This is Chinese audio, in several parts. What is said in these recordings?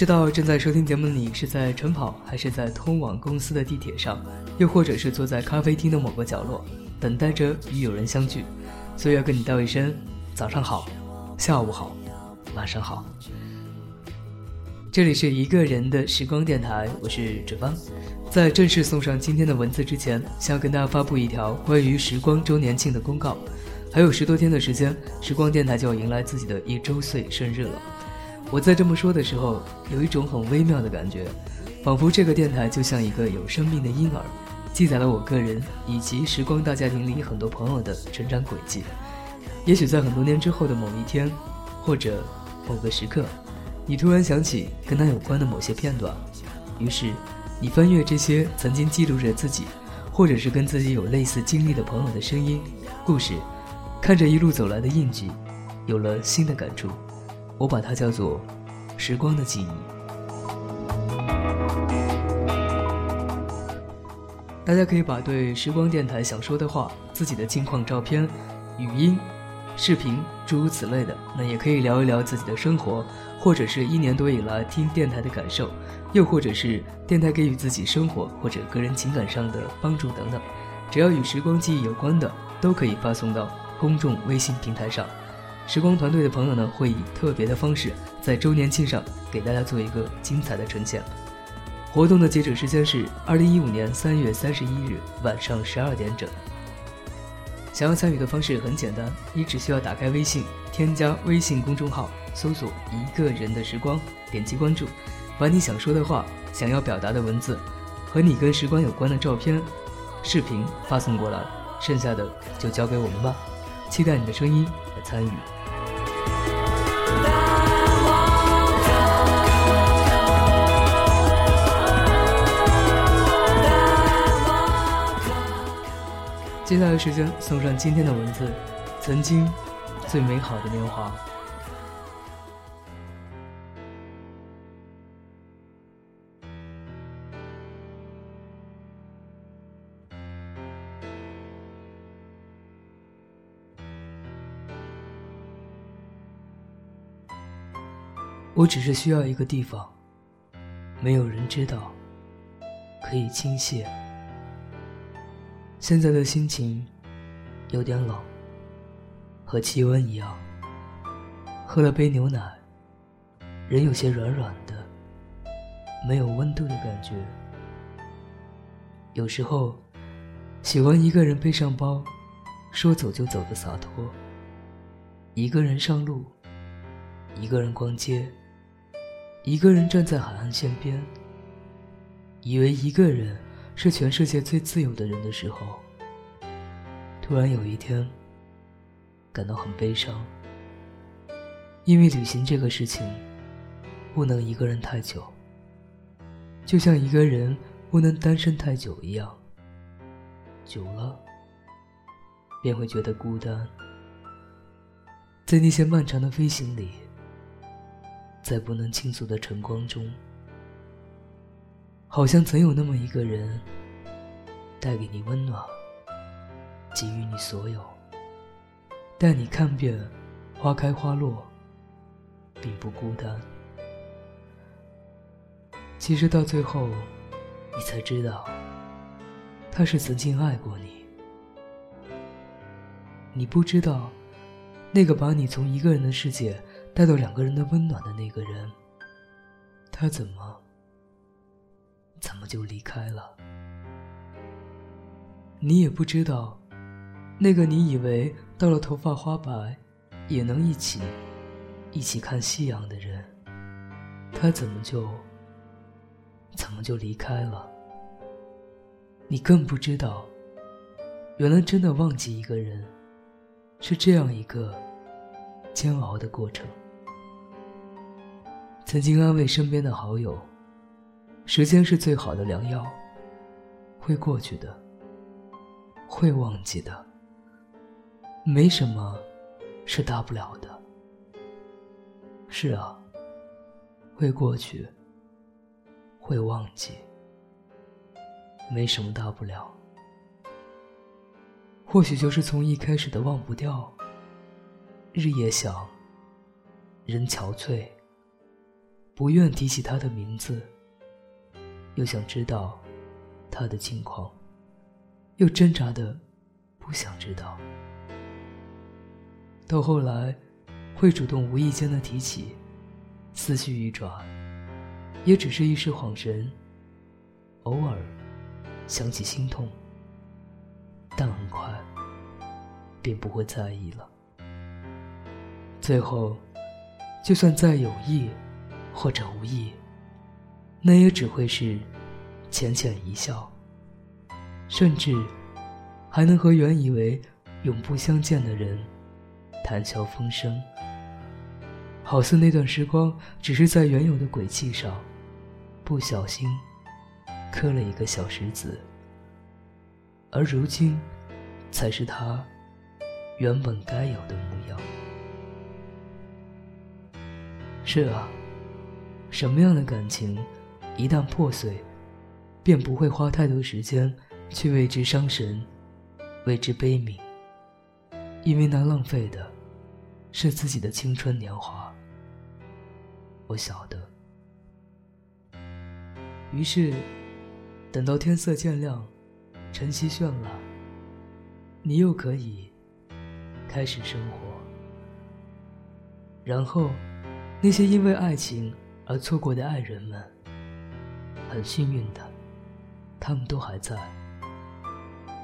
知道正在收听节目的你是在晨跑，还是在通往公司的地铁上，又或者是坐在咖啡厅的某个角落，等待着与友人相聚。所以要跟你道一声早上好，下午好，晚上好。这里是一个人的时光电台，我是志芳。在正式送上今天的文字之前，想要跟大家发布一条关于时光周年庆的公告。还有十多天的时间，时光电台就要迎来自己的一周岁生日了。我在这么说的时候，有一种很微妙的感觉，仿佛这个电台就像一个有生命的婴儿，记载了我个人以及时光大家庭里很多朋友的成长轨迹。也许在很多年之后的某一天，或者某个时刻，你突然想起跟他有关的某些片段，于是你翻阅这些曾经记录着自己，或者是跟自己有类似经历的朋友的声音、故事，看着一路走来的印记，有了新的感触。我把它叫做“时光的记忆”。大家可以把对时光电台想说的话、自己的近况照片、语音、视频诸如此类的，那也可以聊一聊自己的生活，或者是一年多以来听电台的感受，又或者是电台给予自己生活或者个人情感上的帮助等等，只要与时光记忆有关的，都可以发送到公众微信平台上。时光团队的朋友呢，会以特别的方式在周年庆上给大家做一个精彩的呈现。活动的截止时间是二零一五年三月三十一日晚上十二点整。想要参与的方式很简单，你只需要打开微信，添加微信公众号，搜索“一个人的时光”，点击关注，把你想说的话、想要表达的文字和你跟时光有关的照片、视频发送过来，剩下的就交给我们吧。期待你的声音和参与。接下来时间送上今天的文字，曾经最美好的年华。我只是需要一个地方，没有人知道，可以倾泻。现在的心情有点冷，和气温一样。喝了杯牛奶，人有些软软的，没有温度的感觉。有时候喜欢一个人背上包，说走就走的洒脱。一个人上路，一个人逛街，一个人站在海岸线边，以为一个人。是全世界最自由的人的时候，突然有一天，感到很悲伤。因为旅行这个事情，不能一个人太久，就像一个人不能单身太久一样。久了，便会觉得孤单。在那些漫长的飞行里，在不能倾诉的晨光中，好像曾有那么一个人，带给你温暖，给予你所有，带你看遍花开花落，并不孤单。其实到最后，你才知道，他是曾经爱过你。你不知道，那个把你从一个人的世界带到两个人的温暖的那个人，他怎么，怎么就离开了？你也不知道，那个你以为到了头发花白，也能一起，一起看夕阳的人，他怎么就，怎么就离开了？你更不知道，原来真的忘记一个人。是这样一个煎熬的过程。曾经安慰身边的好友：“时间是最好的良药，会过去的，会忘记的，没什么是大不了的。”是啊，会过去，会忘记，没什么大不了。或许就是从一开始的忘不掉，日夜想，人憔悴，不愿提起他的名字，又想知道他的近况，又挣扎的不想知道，到后来会主动无意间的提起，思绪一转，也只是一时恍神，偶尔想起心痛。但很快，便不会在意了。最后，就算再有意或者无意，那也只会是浅浅一笑，甚至还能和原以为永不相见的人谈笑风生，好似那段时光只是在原有的轨迹上不小心磕了一个小石子。而如今，才是他原本该有的模样。是啊，什么样的感情，一旦破碎，便不会花太多时间去为之伤神，为之悲悯，因为那浪费的，是自己的青春年华。我晓得。于是，等到天色渐亮。晨曦绚烂，你又可以开始生活。然后，那些因为爱情而错过的爱人们，很幸运的，他们都还在，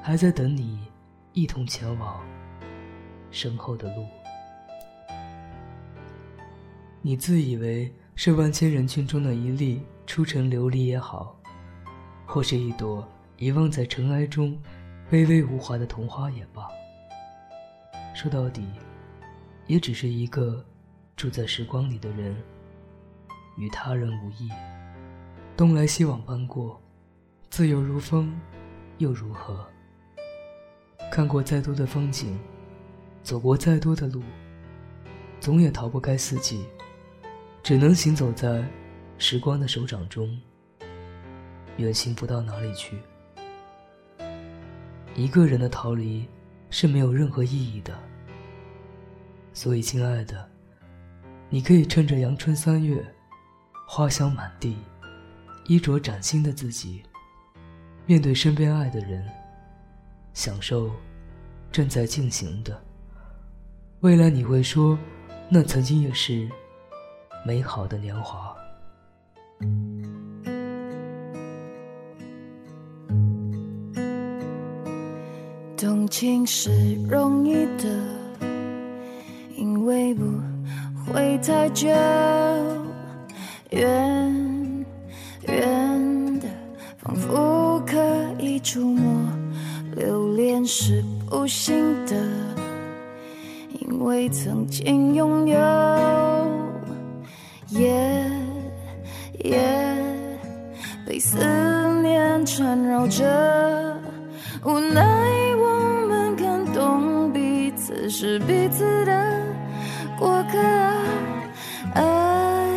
还在等你一同前往身后的路。你自以为是万千人群中的一粒出尘琉璃也好，或是一朵。遗忘在尘埃中，微微无华的桐花也罢。说到底，也只是一个住在时光里的人，与他人无异。东来西往搬过，自由如风，又如何？看过再多的风景，走过再多的路，总也逃不开四季，只能行走在时光的手掌中，远行不到哪里去。一个人的逃离是没有任何意义的，所以，亲爱的，你可以趁着阳春三月，花香满地，衣着崭新的自己，面对身边爱的人，享受正在进行的。未来你会说，那曾经也是美好的年华。动情是容易的，因为不会太久。不行的，因为曾经拥有。夜夜被思念缠绕着，无奈我们感动彼此。是彼此的过客，爱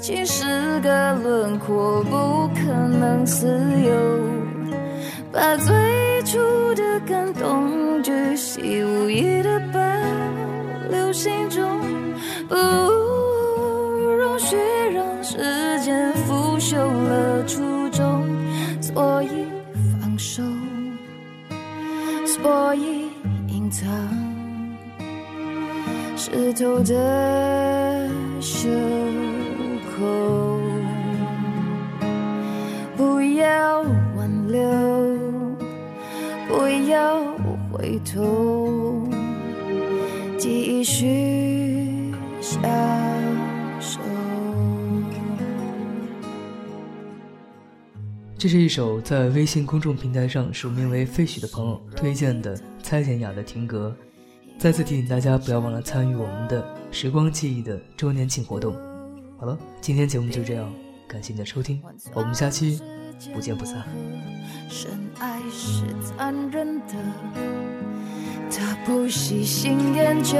情是个轮廓，不可能私有。把最初的感动，巨细无意的保留心中，不容许让时间腐朽了初衷，所以放手，所以隐藏湿透的袖口，不要挽留，回头，继续享受。这是一首在微信公众平台上署名为“废墟”的朋友推荐的蔡健雅的情歌。再次提醒大家，不要忘了参与我们的时光记忆的周年庆活动。好了，今天节目就这样，感谢你的收听，我们下期不见不散。深爱是残忍的，他不喜新厌旧。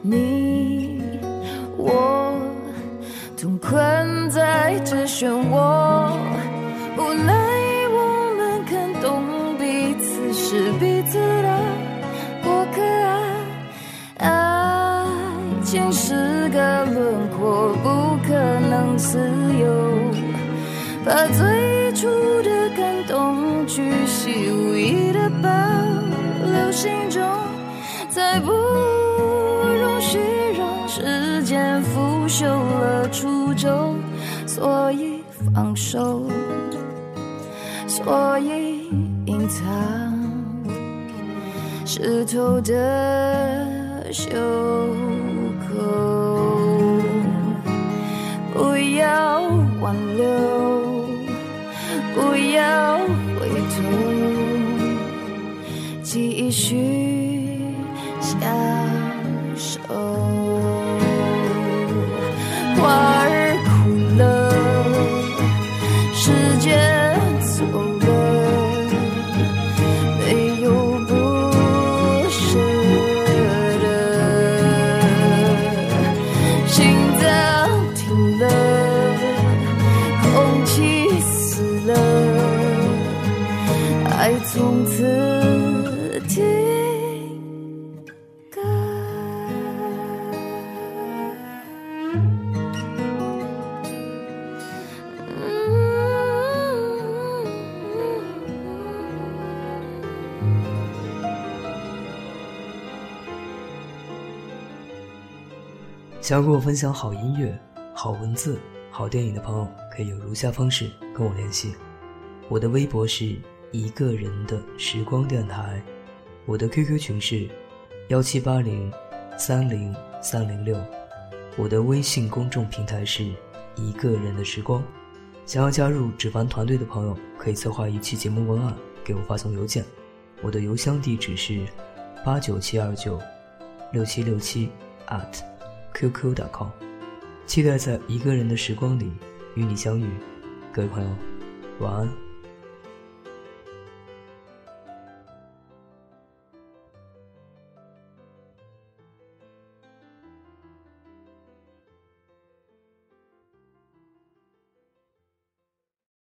你我同困在这漩涡，无奈我们看懂彼此是彼此的过客啊。爱情是个轮廓，不可能自由。把最初的感动，巨细无遗的保留心中，再不容许让时间腐朽了初衷，所以放手，所以隐藏湿透的袖口，不要挽留。不要回头，继续享受。爱从此停格。想要跟我分享好音乐、好文字、好电影的朋友，可以有如下方式跟我联系：我的微博是一个人的时光电台，我的 QQ 群是幺七八零三零三零六，我的微信公众平台是一个人的时光。想要加入纸凡团队的朋友，可以策划一期节目文案给我发送邮件，我的邮箱地址是八九七二九六七六七 at。qq.com，期待在一个人的时光里与你相遇，各位朋友，晚安。